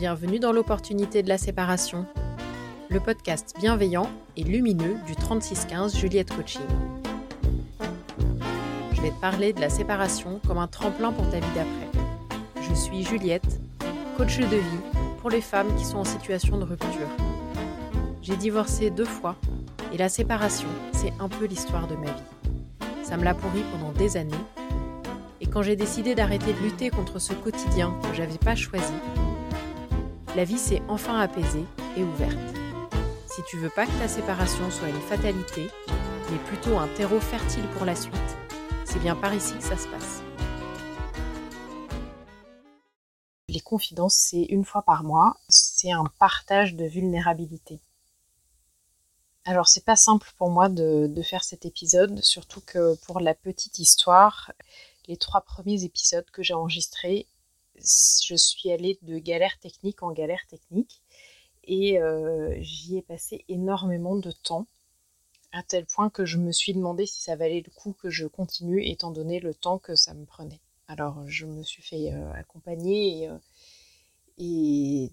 Bienvenue dans l'opportunité de la séparation, le podcast bienveillant et lumineux du 3615 Juliette Coaching. Je vais te parler de la séparation comme un tremplin pour ta vie d'après. Je suis Juliette, coach de vie pour les femmes qui sont en situation de rupture. J'ai divorcé deux fois et la séparation, c'est un peu l'histoire de ma vie. Ça me l'a pourri pendant des années. Et quand j'ai décidé d'arrêter de lutter contre ce quotidien que j'avais pas choisi, la vie s'est enfin apaisée et ouverte. Si tu veux pas que ta séparation soit une fatalité, mais plutôt un terreau fertile pour la suite, c'est bien par ici que ça se passe. Les confidences, c'est une fois par mois, c'est un partage de vulnérabilité. Alors c'est pas simple pour moi de, de, faire cet épisode, surtout que pour la petite histoire, les trois premiers épisodes que j'ai enregistrés, je suis allée de galère technique en galère technique et euh, j'y ai passé énormément de temps à tel point que je me suis demandé si ça valait le coup que je continue étant donné le temps que ça me prenait. Alors je me suis fait euh, accompagner euh, et,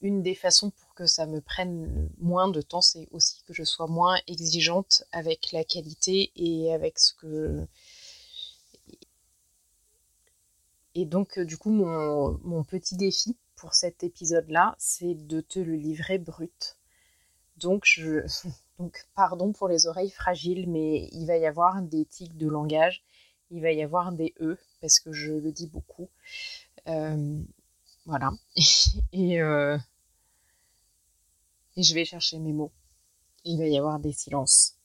une des façons pour que ça me prenne moins de temps, c'est aussi que je sois moins exigeante avec la qualité et avec ce que Et donc, euh, du coup, mon, petit défi pour cet épisode-là, c'est de te le livrer brut. Donc, je, donc, pardon pour les oreilles fragiles, mais il va y avoir des tics de langage, il va y avoir des E, parce que je le dis beaucoup. Euh, voilà. et, euh, je vais chercher mes mots. Il va y avoir des silences.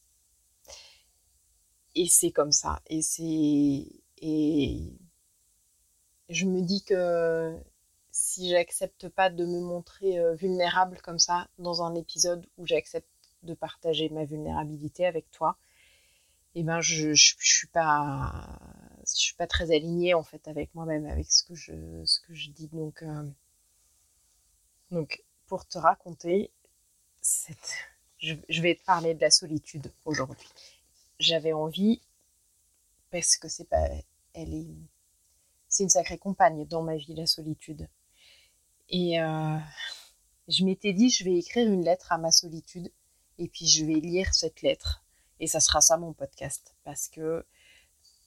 Et c'est comme ça. Et c'est. Je me dis que si j'accepte pas de me montrer euh, vulnérable comme ça dans un épisode où j'accepte de partager ma vulnérabilité avec toi, eh ben je, suis pas très alignée en fait avec moi-même avec ce que je dis. Donc euh, donc pour te raconter je vais te parler de la solitude aujourd'hui. J'avais envie parce que c'est pas elle est c'est une sacrée compagne dans ma vie, la solitude. Et euh, je m'étais dit, je vais écrire une lettre à ma solitude, et puis je vais lire cette lettre, et ça sera ça mon podcast, parce que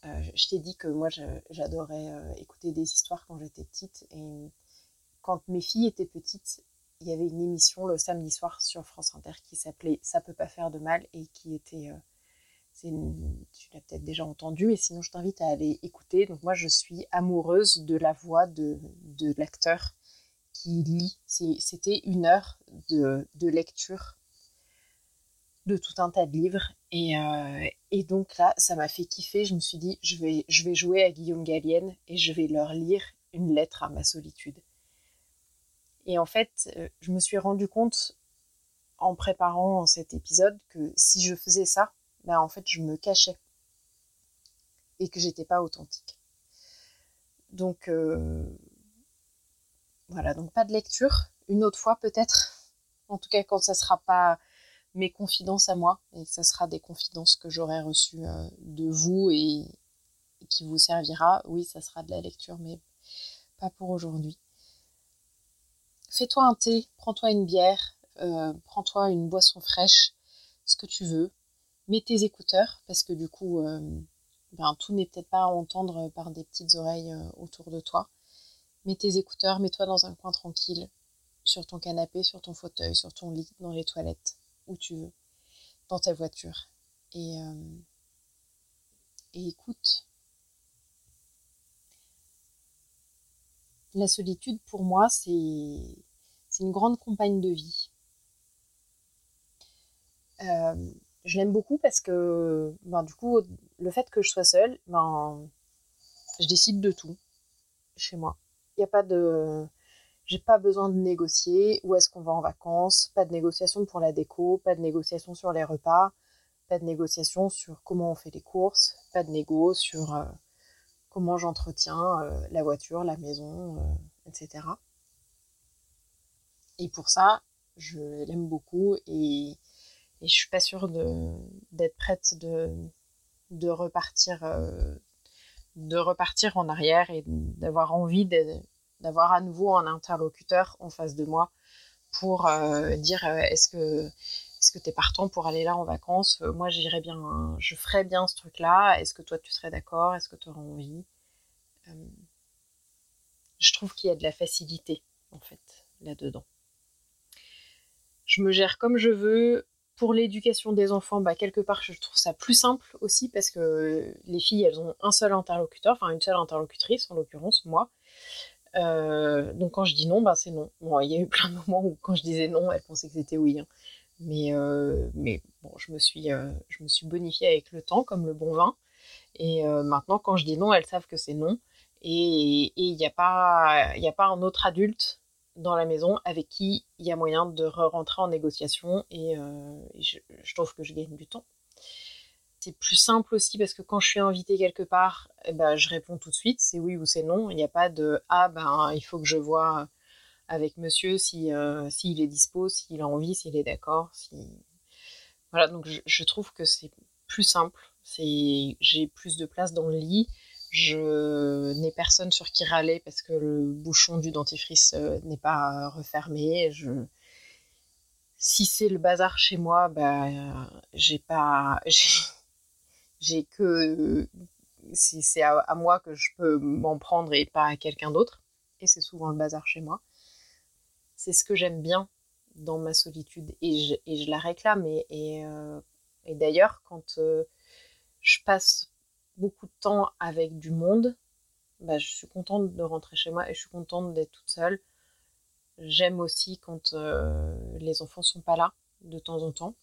euh, je t'ai dit que moi j'adorais euh, écouter des histoires quand j'étais petite, et quand mes filles étaient petites, il y avait une émission le samedi soir sur France Inter qui s'appelait Ça peut pas faire de mal, et qui était tu l'as peut-être déjà entendu, mais sinon je t'invite à aller écouter. Donc moi je suis amoureuse de la voix de, de l'acteur qui lit. C'était une heure de, de, lecture de tout un tas de livres. Et, euh, et donc là, ça m'a fait kiffer. Je me suis dit, je vais, je vais jouer à Guillaume Gallienne et je vais leur lire une lettre à ma solitude. Et en fait, euh, je me suis rendu compte en préparant cet épisode que si je faisais ça, ben, en fait je me cachais et que j'étais pas authentique. Donc euh, voilà, donc pas de lecture, une autre fois peut-être. En tout cas quand ça sera pas mes confidences à moi et que ça sera des confidences que j'aurai reçues euh, de vous et, qui vous servira, oui, ça sera de la lecture, mais pas pour aujourd'hui. Fais-toi un thé, prends-toi une bière, euh, prends-toi une boisson fraîche, ce que tu veux, mets tes écouteurs parce que du coup, euh, ben, tout n'est peut-être pas à entendre par des petites oreilles euh, autour de toi. Mets tes écouteurs, mets-toi dans un coin tranquille, sur ton canapé, sur ton fauteuil, sur ton lit, dans les toilettes, où tu veux, dans ta voiture. Et, euh, écoute. La solitude, pour moi, c'est une grande compagne de vie. Je l'aime beaucoup parce que ben, du coup, le fait que je sois seule, ben, je décide de tout chez moi. Il n'y a pas de. J'ai pas besoin de négocier où est-ce qu'on va en vacances, pas de négociation pour la déco, pas de négociation sur les repas, pas de négociation sur comment on fait les courses, pas de négo sur euh, comment j'entretiens euh, la voiture, la maison, euh, etc. Et pour ça, je l'aime beaucoup et et je suis pas sûre d'être prête de, de repartir euh, de repartir en arrière et d'avoir envie d'avoir à nouveau un interlocuteur en face de moi pour dire est-ce que est-ce que tu es partant pour aller là en vacances? Moi, bien, je ferais bien ce truc-là. Est-ce que toi, tu serais d'accord? Est-ce que tu auras envie Je trouve qu'il y a de la facilité, en fait, là-dedans. Je me gère comme je veux. Pour l'éducation des enfants, bah, quelque part, je trouve ça plus simple aussi parce que les filles, elles ont un seul interlocuteur, enfin une seule interlocutrice, en l'occurrence, moi. Euh, donc quand je dis non, bah, c'est non. Bon, il y a eu plein de moments où quand je disais non, elles pensaient que c'était oui. Hein. Mais, euh, mais bon, je me, suis, euh, je me suis bonifiée avec le temps, comme le bon vin. Et maintenant, quand je dis non, elles savent que c'est non. Et il n'y a, a pas un autre adulte dans la maison avec qui il y a moyen de re-rentrer en négociation et, euh, je, trouve que je gagne du temps. C'est plus simple aussi parce que quand je suis invitée quelque part, eh ben, je réponds tout de suite, c'est oui ou c'est non. Il n'y a pas de ah ben il faut que je vois avec monsieur si euh, s'il est dispo, s'il a envie, s'il est d'accord. Si... Voilà, donc je, je trouve que c'est plus simple. J'ai plus de place dans le lit je n'ai personne sur qui râler parce que le bouchon du dentifrice euh, n'est pas refermé. Je... Si c'est le bazar chez moi, bah, j'ai pas. J'ai que. C'est à, moi que je peux m'en prendre et pas à quelqu'un d'autre. Et c'est souvent le bazar chez moi. C'est ce que j'aime bien dans ma solitude et je, et je la réclame. Et, et, euh, d'ailleurs, quand euh, je passe beaucoup de temps avec du monde, bah, je suis contente de rentrer chez moi et je suis contente d'être toute seule. J'aime aussi quand euh, les enfants sont pas là de temps en temps.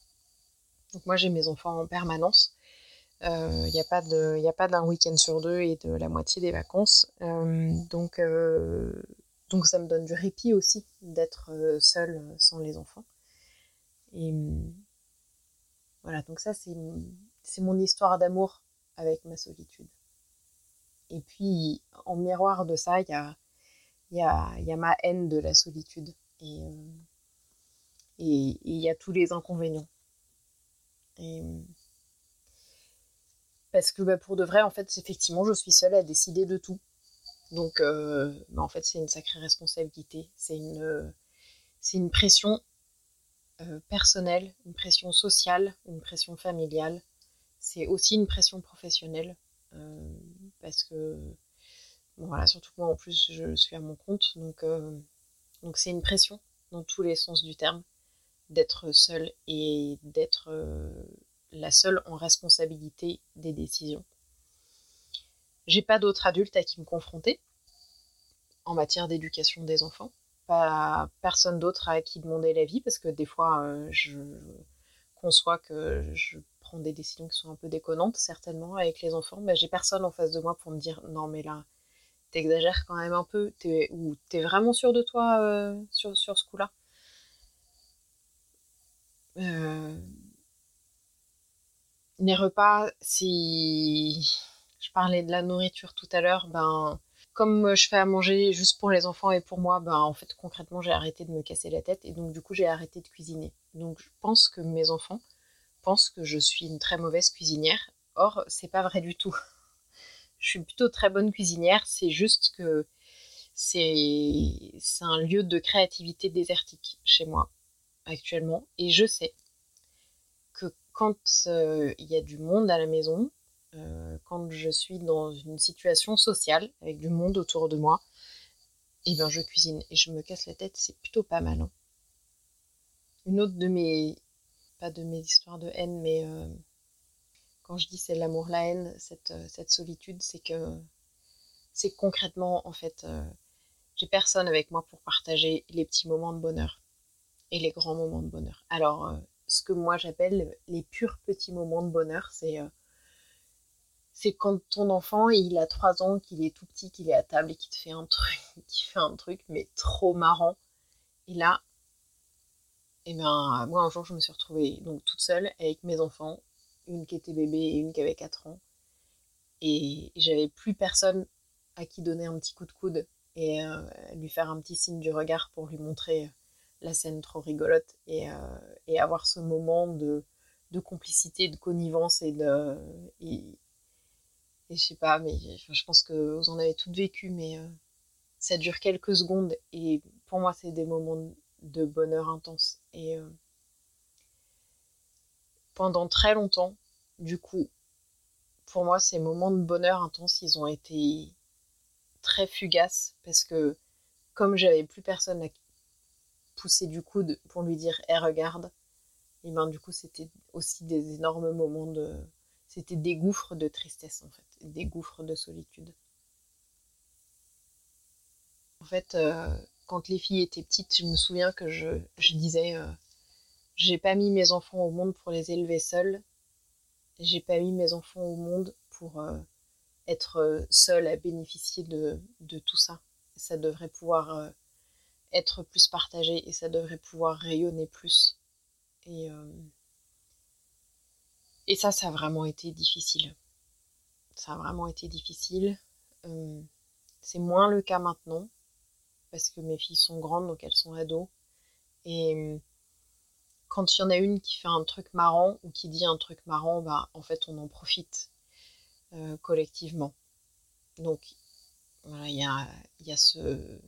Donc moi j'ai mes enfants en permanence. Il euh, n'y a pas d'un week-end sur deux et de la moitié des vacances. Euh, donc donc ça me donne du répit aussi d'être seule sans les enfants. Et voilà donc ça c'est mon histoire d'amour avec ma solitude. Et puis, en miroir de ça, il y a, ma haine de la solitude. Et euh, il y a tous les inconvénients. Et, parce que bah, pour de vrai, en fait, effectivement, je suis seule à décider de tout. Donc, euh, bah, en fait, c'est une sacrée responsabilité. C'est une, pression euh, personnelle, une pression sociale, une pression familiale c'est aussi une pression professionnelle euh, parce que voilà, surtout moi en plus je suis à mon compte, donc euh, donc c'est une pression dans tous les sens du terme d'être seule et d'être euh, la seule en responsabilité des décisions. J'ai pas d'autres adultes à qui me confronter en matière d'éducation des enfants, pas personne d'autre à qui demander l'avis parce que des fois je conçois que je des décisions qui sont un peu déconnantes, certainement, avec les enfants, mais j'ai personne en face de moi pour me dire non, mais là, t'exagères quand même un peu, ou t'es vraiment sûr de toi euh, sur, sur ce coup-là? Euh, les repas, si je parlais de la nourriture tout à l'heure, ben comme je fais à manger juste pour les enfants et pour moi, ben en fait concrètement j'ai arrêté de me casser la tête et donc du coup j'ai arrêté de cuisiner. Donc je pense que mes enfants pense que je suis une très mauvaise cuisinière. Or, c'est pas vrai du tout. je suis plutôt très bonne cuisinière, c'est juste que c'est un lieu de créativité désertique chez moi actuellement. Et je sais que quand euh, il y a du monde à la maison, euh, quand je suis dans une situation sociale avec du monde autour de moi, et eh bien je cuisine et je me casse la tête, c'est plutôt pas mal. Une autre de mes de mes histoires de haine, mais euh, quand je dis c'est l'amour, la haine, cette, euh, solitude, c'est que c'est concrètement, en fait, euh, j'ai personne avec moi pour partager les petits moments de bonheur et les grands moments de bonheur. Alors, ce que moi j'appelle les purs petits moments de bonheur, c'est quand ton enfant il a trois ans, qu'il est tout petit, qu'il est à table et qu'il te fait un truc, qui fait un truc mais trop marrant. Et là, et bien, moi, un jour, je me suis retrouvée donc toute seule avec mes enfants, une qui était bébé et une qui avait 4 ans. Et j'avais plus personne à qui donner un petit coup de coude et euh, lui faire un petit signe du regard pour lui montrer la scène trop rigolote et, euh, et avoir ce moment de, de, complicité, de connivence et de. Et, je sais pas, mais je pense que vous en avez toutes vécu, mais euh, ça dure quelques secondes et pour moi, c'est des moments de bonheur intense. Et euh, pendant très longtemps, du coup, pour moi, ces moments de bonheur intense, ils ont été très fugaces parce que comme j'avais plus personne à pousser du coude pour lui dire "Eh regarde", et ben du coup, c'était aussi des énormes moments de c'était des gouffres de tristesse en fait, des gouffres de solitude. En fait, euh, quand les filles étaient petites, je me souviens que je, disais euh, j'ai pas mis mes enfants au monde pour les élever seuls. J'ai pas mis mes enfants au monde pour euh, être euh, seule à bénéficier de, tout ça. Ça devrait pouvoir être plus partagé et ça devrait pouvoir rayonner plus. Et, et ça, ça a vraiment été difficile. Ça a vraiment été difficile. c'est moins le cas maintenant parce que mes filles sont grandes, donc elles sont ados. Et hum, quand il y en a une qui fait un truc marrant ou qui dit un truc marrant, bah, en fait, on en profite euh, collectivement. Donc, voilà, il y a, y, a ce,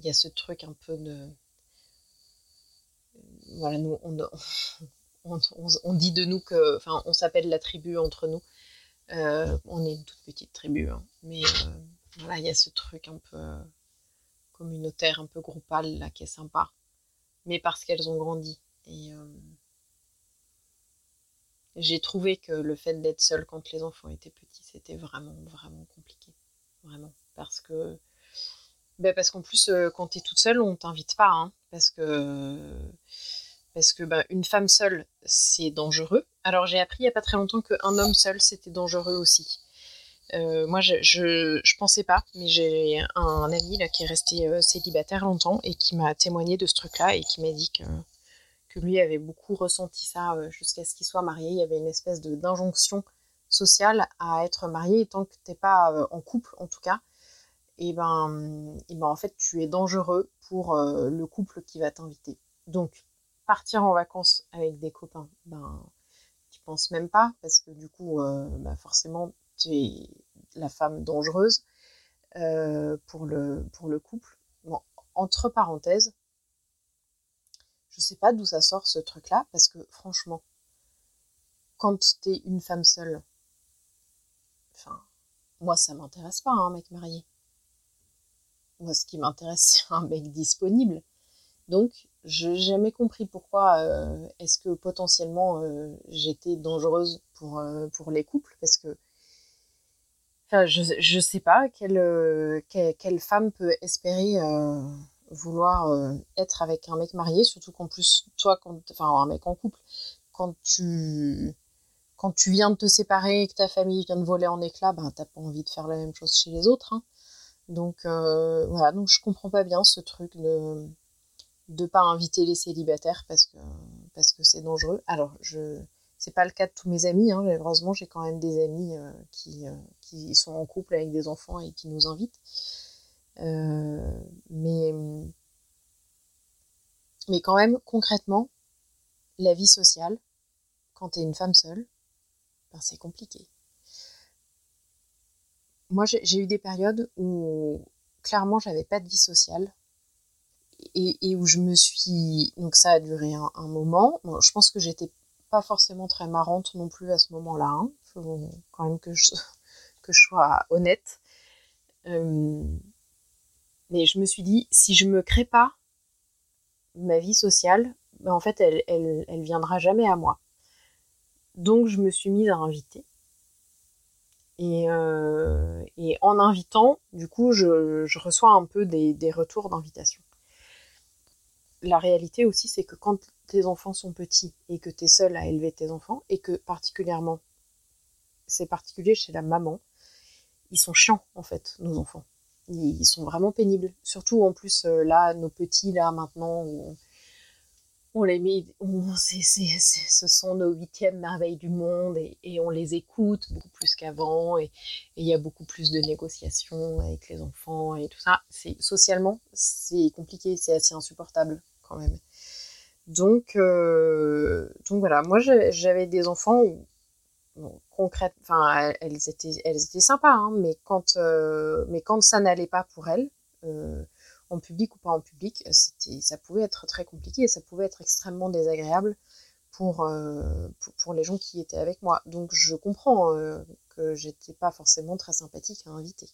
y a ce truc un peu de. Voilà, nous, on, on, dit de nous que. Enfin, on s'appelle la tribu entre nous. Euh, on est une toute petite tribu, hein. mais euh, voilà, il y a ce truc un peu communautaire, un peu groupale, là, qui est sympa. Mais parce qu'elles ont grandi. Et euh, j'ai trouvé que le fait d'être seule quand les enfants étaient petits, c'était vraiment, vraiment compliqué. Vraiment. Parce que. Ben parce qu'en plus, euh, quand tu es toute seule, on t'invite pas. Hein, parce que. Parce que ben, une femme seule, c'est dangereux. Alors j'ai appris il n'y a pas très longtemps qu'un homme seul, c'était dangereux aussi. Euh, moi, je, je, pensais pas, mais j'ai un, ami là qui est resté euh, célibataire longtemps et qui m'a témoigné de ce truc-là et qui m'a dit que, que lui avait beaucoup ressenti ça euh, jusqu'à ce qu'il soit marié. Il y avait une espèce de d'injonction sociale à être marié et tant que t'es pas en couple, en tout cas, et ben, et ben en fait, tu es dangereux pour le couple qui va t'inviter. Donc, partir en vacances avec des copains, ben, tu penses même pas parce que du coup, bah, forcément tu es la femme dangereuse euh, pour, le, couple. entre parenthèses, je sais pas d'où ça sort ce truc-là, parce que franchement, quand tu es une femme seule, enfin, moi ça m'intéresse pas un mec marié. Moi ce qui m'intéresse c'est un mec disponible. Donc je n'ai jamais compris pourquoi euh, est-ce que potentiellement euh, j'étais dangereuse pour, pour les couples, parce que je, ne sais pas quelle, euh, quelle, femme peut espérer euh, vouloir euh, être avec un mec marié, surtout qu'en plus, toi, enfin, un mec en couple, quand tu, quand tu viens de te séparer et que ta famille vient de voler en éclats, ben, t'as pas envie de faire la même chose chez les autres. Hein. Donc, voilà, donc je comprends pas bien ce truc de de pas inviter les célibataires parce que parce que c'est dangereux. Alors, je c'est pas le cas de tous mes amis. Hein. Heureusement, j'ai quand même des amis euh, qui, euh, qui, sont en couple avec des enfants et qui nous invitent. Euh, mais, mais quand même, concrètement, la vie sociale, quand tu es une femme seule, ben, c'est compliqué. Moi, j'ai eu des périodes où clairement, j'avais pas de vie sociale. Et, où je me suis. Donc, ça a duré un, moment. je pense que j'étais forcément très marrante non plus à ce moment-là. Hein. faut quand même que je, sois honnête. Euh, mais je me suis dit, si je me crée pas ma vie sociale, ben en fait, elle, elle, viendra jamais à moi. Donc, je me suis mise à inviter. Et, euh, en invitant, du coup, je, je reçois un peu des, des retours d'invitation. La réalité aussi, c'est que quand tes enfants sont petits et que tu es seule à élever tes enfants et que particulièrement, c'est particulier chez la maman, ils sont chiants en fait, nos enfants. Ils sont vraiment pénibles. Surtout en plus, euh, là, nos petits, là, maintenant, on, les met, ce sont nos huitièmes merveilles du monde et, on les écoute beaucoup plus qu'avant et il y a beaucoup plus de négociations avec les enfants et tout ça. C'est socialement, c'est compliqué, c'est assez insupportable quand même. Donc, euh, donc voilà, moi j'avais des enfants concrètes, enfin elles étaient, elles étaient sympas, hein, mais quand, euh, mais quand ça n'allait pas pour elles, en public ou pas en public, ça pouvait être très compliqué et ça pouvait être extrêmement désagréable pour, pour, les gens qui étaient avec moi. Donc je comprends que j'étais pas forcément très sympathique à inviter.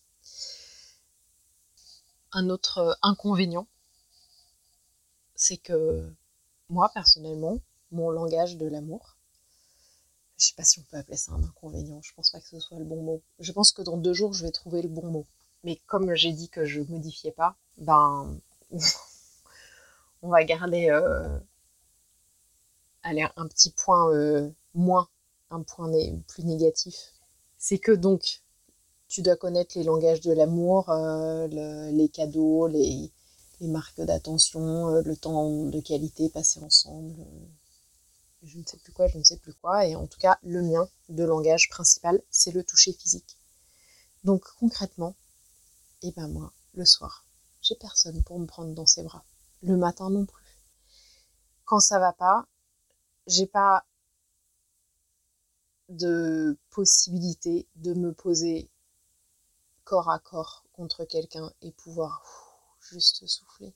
Un autre inconvénient, c'est que moi personnellement, mon langage de l'amour, je sais pas si on peut appeler ça un inconvénient, je pense pas que ce soit le bon mot. Je pense que dans deux jours, je vais trouver le bon mot. Mais comme j'ai dit que je modifiais pas, ben, on va garder euh, un petit point euh, moins, un point plus négatif. C'est que donc, tu dois connaître les langages de l'amour, euh, les cadeaux, les, les marques d'attention, le temps de qualité passé ensemble je ne sais plus quoi, je ne sais plus quoi. Et en tout cas, le mien de langage principal, c'est le toucher physique. Donc concrètement, et eh ben moi, le soir, j'ai personne pour me prendre dans ses bras. Le matin non plus. Quand ça va pas, j'ai pas de possibilité de me poser corps à corps contre quelqu'un et pouvoir juste souffler.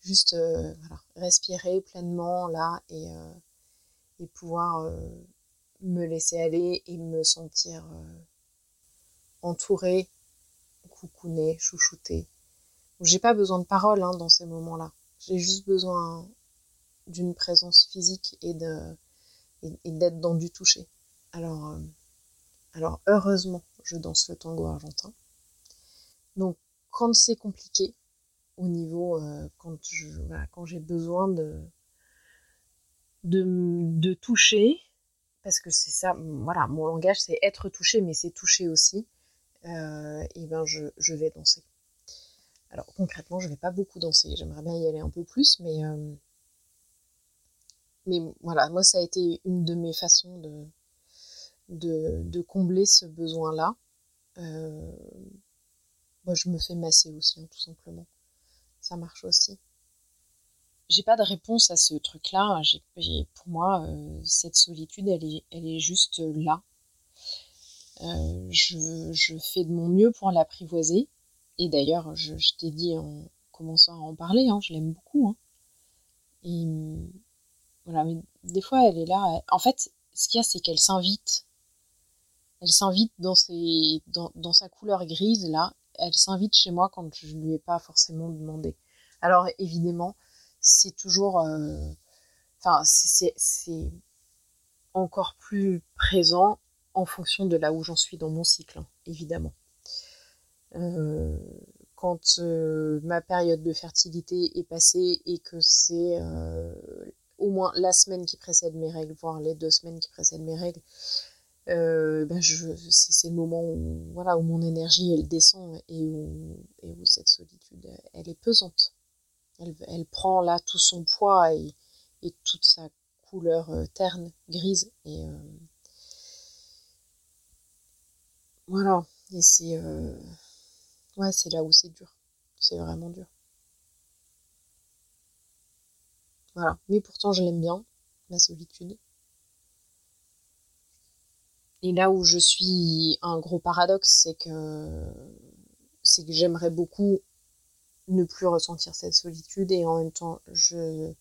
Juste euh, respirer pleinement là et, euh, pouvoir euh, me laisser aller et me sentir entourée, coucounée, chouchoutée. J'ai pas besoin de paroles hein, dans ces moments-là. J'ai juste besoin d'une présence physique et d'être dans du toucher. Alors, alors heureusement, je danse le tango argentin. Donc quand c'est compliqué, au niveau quand je quand j'ai besoin de de, toucher, parce que c'est ça, voilà, mon langage c'est être touché, mais c'est toucher aussi, euh, et ben je, vais danser. Alors concrètement, je vais pas beaucoup danser, j'aimerais bien y aller un peu plus, mais, euh, mais voilà, moi ça a été une de mes façons de, de, combler ce besoin-là. Euh, moi je me fais masser aussi, hein, tout simplement. Ça marche aussi j'ai pas de réponse à ce truc-là. pour moi, euh, cette solitude, elle est, juste là. Euh, je, fais de mon mieux pour l'apprivoiser. Et d'ailleurs, je, t'ai dit en commençant à en parler, hein, je l'aime beaucoup. Hein. Et voilà, mais des fois, elle est là. En fait, ce qu'il y a, c'est qu'elle s'invite. Elle s'invite dans, dans, dans sa couleur grise, là. Elle s'invite chez moi quand je lui ai pas forcément demandé. Alors, évidemment, c'est toujours. Euh, enfin, c'est encore plus présent en fonction de là où j'en suis dans mon cycle, hein, évidemment. Euh, quand euh, ma période de fertilité est passée et que c'est au moins la semaine qui précède mes règles, voire les deux semaines qui précèdent mes règles, ben c'est le moment où, voilà, où mon énergie elle descend et où, et où cette solitude elle est pesante. Elle, prend là tout son poids et, toute sa couleur euh, terne, grise. Et euh, voilà. Et c'est euh, ouais, c'est là où c'est dur. C'est vraiment dur. Voilà. Mais pourtant, je l'aime bien, la solitude. Et là où je suis un gros paradoxe, c'est que c'est que j'aimerais beaucoup ne plus ressentir cette solitude et en même temps je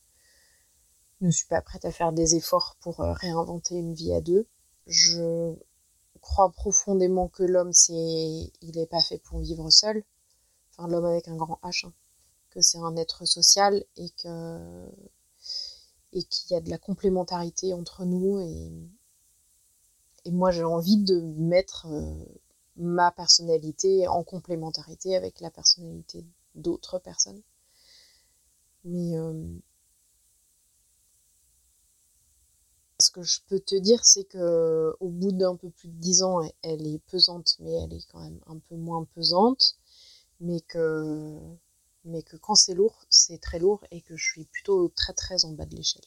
ne suis pas prête à faire des efforts pour euh, réinventer une vie à deux. Je crois profondément que l'homme c'est il n'est pas fait pour vivre seul. Enfin l'homme avec un grand H. Hein. Que c'est un être social et que et qu'il y a de la complémentarité entre nous et, et moi j'ai envie de mettre euh, ma personnalité en complémentarité avec la personnalité d'autres personnes. Mais euh, ce que je peux te dire, c'est que au bout d'un peu plus de dix ans, elle est pesante, mais elle est quand même un peu moins pesante. Mais que, mais que quand c'est lourd, c'est très lourd et que je suis plutôt très très en bas de l'échelle.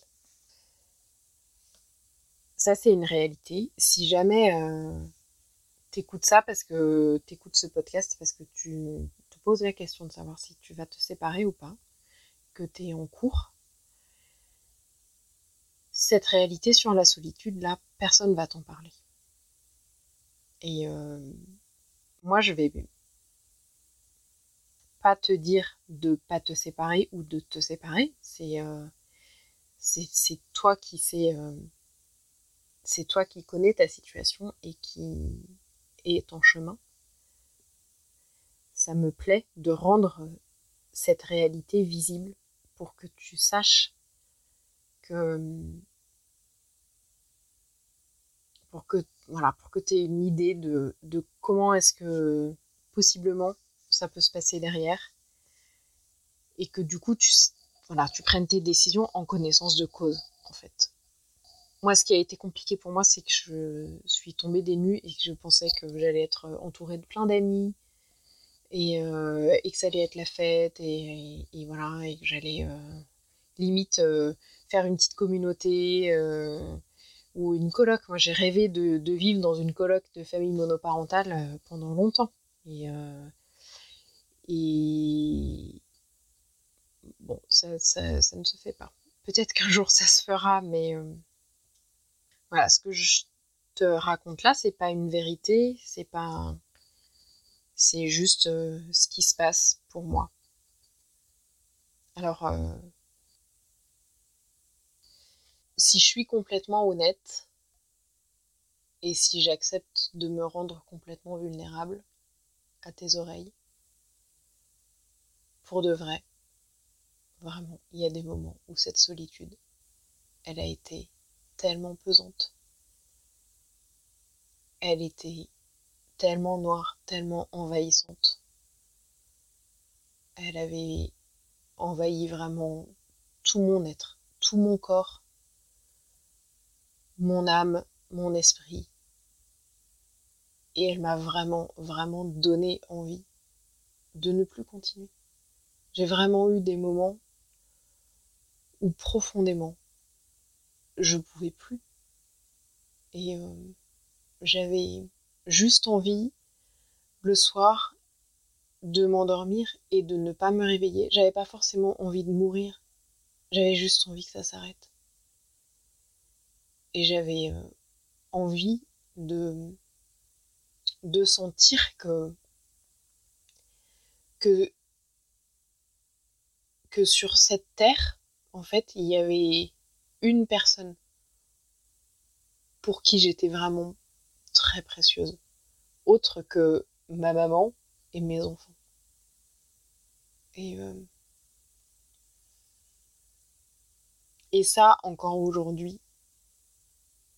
Ça, c'est une réalité. Si jamais euh, tu écoutes ça parce que tu écoutes ce podcast parce que tu pose la question de savoir si tu vas te séparer ou pas, que tu es en cours, cette réalité sur la solitude, là, personne va t'en parler. Et moi, je vais pas te dire de pas te séparer ou de te séparer. C'est c'est toi qui sais, c'est toi qui connais ta situation et qui est en chemin. Ça me plaît de rendre cette réalité visible pour que tu saches que pour que voilà pour que tu aies une idée de, de comment est-ce que possiblement ça peut se passer derrière et que du coup tu voilà tu prennes tes décisions en connaissance de cause en fait moi ce qui a été compliqué pour moi c'est que je suis tombée des nues et que je pensais que j'allais être entourée de plein d'amis et, euh, et, que ça allait être la fête et, voilà et que j'allais euh, limite euh, faire une petite communauté ou une coloc. Moi j'ai rêvé de, vivre dans une coloc de famille monoparentale pendant longtemps et, bon ça, ne se fait pas. Peut-être qu'un jour ça se fera mais voilà ce que je te raconte là c'est pas une vérité c'est pas c'est juste euh, ce qui se passe pour moi. Alors, euh, si je suis complètement honnête et si j'accepte de me rendre complètement vulnérable à tes oreilles, pour de vrai, vraiment, il y a des moments où cette solitude, elle a été tellement pesante. Elle était tellement noire, tellement envahissante. Elle avait envahi vraiment tout mon être, tout mon corps, mon âme, mon esprit. Et elle m'a vraiment, vraiment donné envie de ne plus continuer. J'ai vraiment eu des moments où profondément, je pouvais plus. Et euh, j'avais juste envie le soir de m'endormir et de ne pas me réveiller. J'avais pas forcément envie de mourir. J'avais juste envie que ça s'arrête. Et j'avais euh, envie de de sentir que que que sur cette terre, en fait, il y avait une personne pour qui j'étais vraiment très précieuse, autre que ma maman et mes enfants. Et, euh, ça, encore aujourd'hui,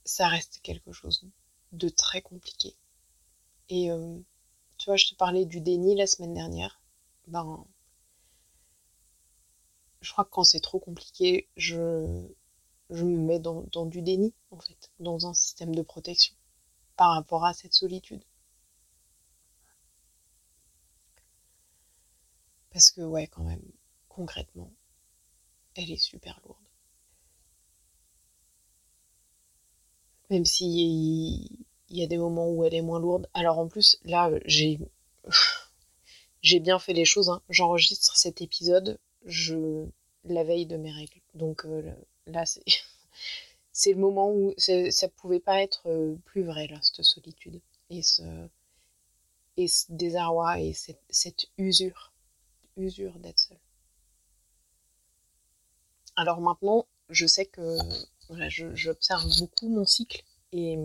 ça reste quelque chose de très compliqué. Et euh, tu vois, je te parlais du déni la semaine dernière. Ben, je crois que quand c'est trop compliqué, je, je me mets dans, du déni, en fait, dans un système de protection par rapport à cette solitude. Parce que ouais, quand même, concrètement, elle est super lourde. Même si il y a des moments où elle est moins lourde. Alors en plus, là, j'ai j'ai bien fait les choses. Hein. J'enregistre cet épisode je la veille de mes règles. Donc euh, là, c'est le moment où ça pouvait pas être euh, plus vrai, là, cette solitude. Et ce, et ce désarroi et cette, cette usure, usure d'être seule. Alors maintenant, je sais que j'observe beaucoup mon cycle et,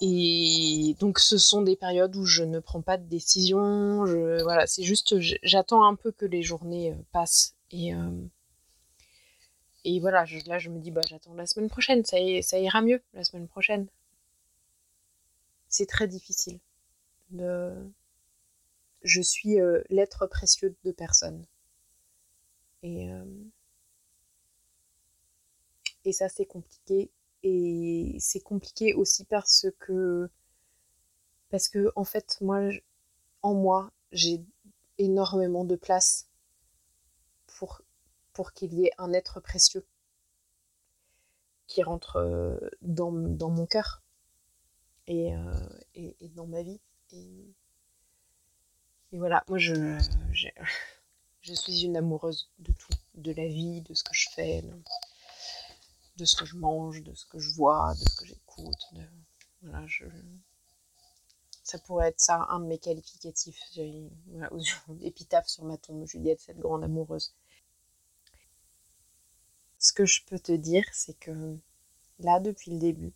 et donc ce sont des périodes où je ne prends pas de décision. Voilà, c'est juste, j'attends un peu que les journées euh, passent et, euh, et voilà, là je me dis, bah, j'attends la semaine prochaine, ça, ira mieux la semaine prochaine. C'est très difficile. Je suis euh, l'être précieux de personne. Et, euh, et ça c'est compliqué. Et c'est compliqué aussi parce que parce que en fait moi en moi j'ai énormément de place pour pour qu'il y ait un être précieux qui rentre euh, dans, dans mon cœur et, euh, et, et, dans ma vie. Et, voilà, moi je, je, je, suis une amoureuse de tout, de la vie, de ce que je fais, de, ce que je mange, de ce que je vois, de ce que j'écoute. De... Voilà, je... Ça pourrait être ça, un de mes qualificatifs. J'ai voilà, épitaphe sur ma tombe, Juliette, cette grande amoureuse. Ce que je peux te dire, c'est que là, depuis le début,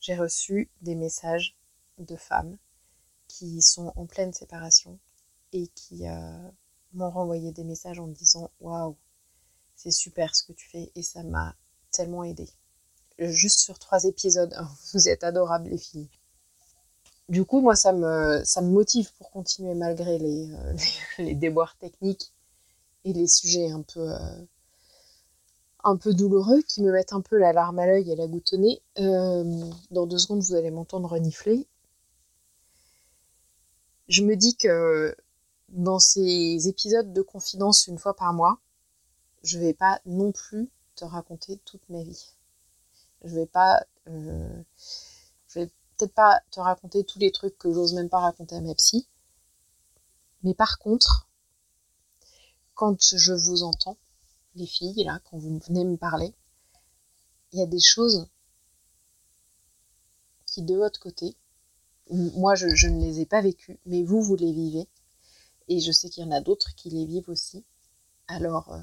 j'ai reçu des messages de femmes qui sont en pleine séparation et qui euh, m'ont renvoyé des messages en me disant Waouh, c'est super ce que tu fais et ça m'a tellement aidé. Juste sur trois épisodes, vous êtes adorables les filles. Du coup, moi, ça me, ça me motive pour continuer malgré les, euh, les, déboires techniques et les sujets un peu, euh, un peu douloureux qui me mettent un peu la larme à l'œil et la goutte nez. dans deux secondes, vous allez m'entendre renifler je me dis que dans ces épisodes de confidence une fois par mois, je vais pas non plus te raconter toute ma vie. Je vais pas, euh, je vais peut-être pas te raconter tous les trucs que j'ose même pas raconter à ma psy. Mais par contre, quand je vous entends, les filles, là, quand vous venez me parler, il y a des choses qui, de votre côté, moi, je, ne les ai pas vécues, mais vous, vous les vivez. Et je sais qu'il y en a d'autres qui les vivent aussi. Alors, euh,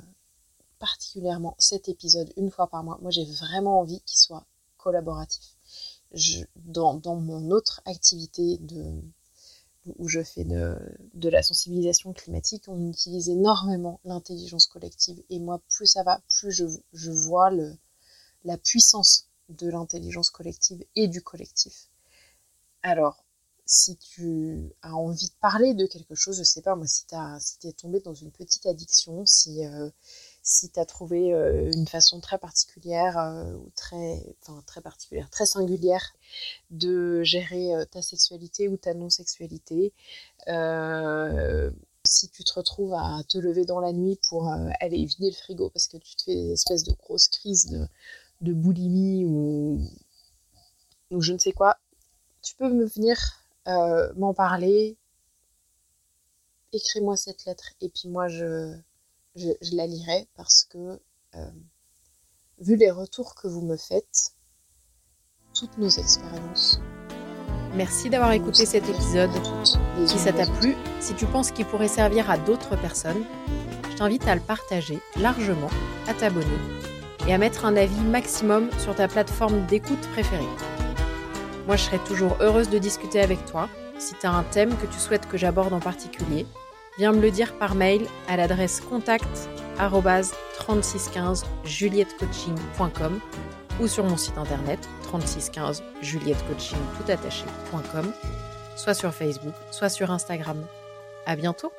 particulièrement cet épisode, une fois par mois, moi, j'ai vraiment envie qu'il soit collaboratif. Dans, mon autre activité de, où je fais de, la sensibilisation climatique, on utilise énormément l'intelligence collective. Et moi, plus ça va, plus je, vois la puissance de l'intelligence collective et du collectif. Alors, si tu as envie de parler de quelque chose, je sais pas moi, si tu es tombé dans une petite addiction, si, euh, si tu as trouvé euh, une façon très particulière euh, ou très, enfin, très particulière, très singulière de gérer ta sexualité ou ta non-sexualité, si tu te retrouves à te lever dans la nuit pour aller vider le frigo parce que tu te fais des espèces de grosses crises de, de boulimie ou, ou je ne sais quoi, tu peux me venir euh, m'en parler. Écris-moi cette lettre et puis moi je, je, la lirai parce que euh, vu les retours que vous me faites, toutes nos expériences. Merci d'avoir écouté cet épisode. Si ça t'a plu, si tu penses qu'il pourrait servir à d'autres personnes, je t'invite à le partager largement, à t'abonner et à mettre un avis maximum sur ta plateforme d'écoute préférée. Moi, je serai toujours heureuse de discuter avec toi. Si tu as un thème que tu souhaites que j'aborde en particulier, viens me le dire par mail à l'adresse contact 3615 juliettecoaching.com ou sur mon site internet 3615 juliettecoaching tout soit sur Facebook, soit sur Instagram. À bientôt!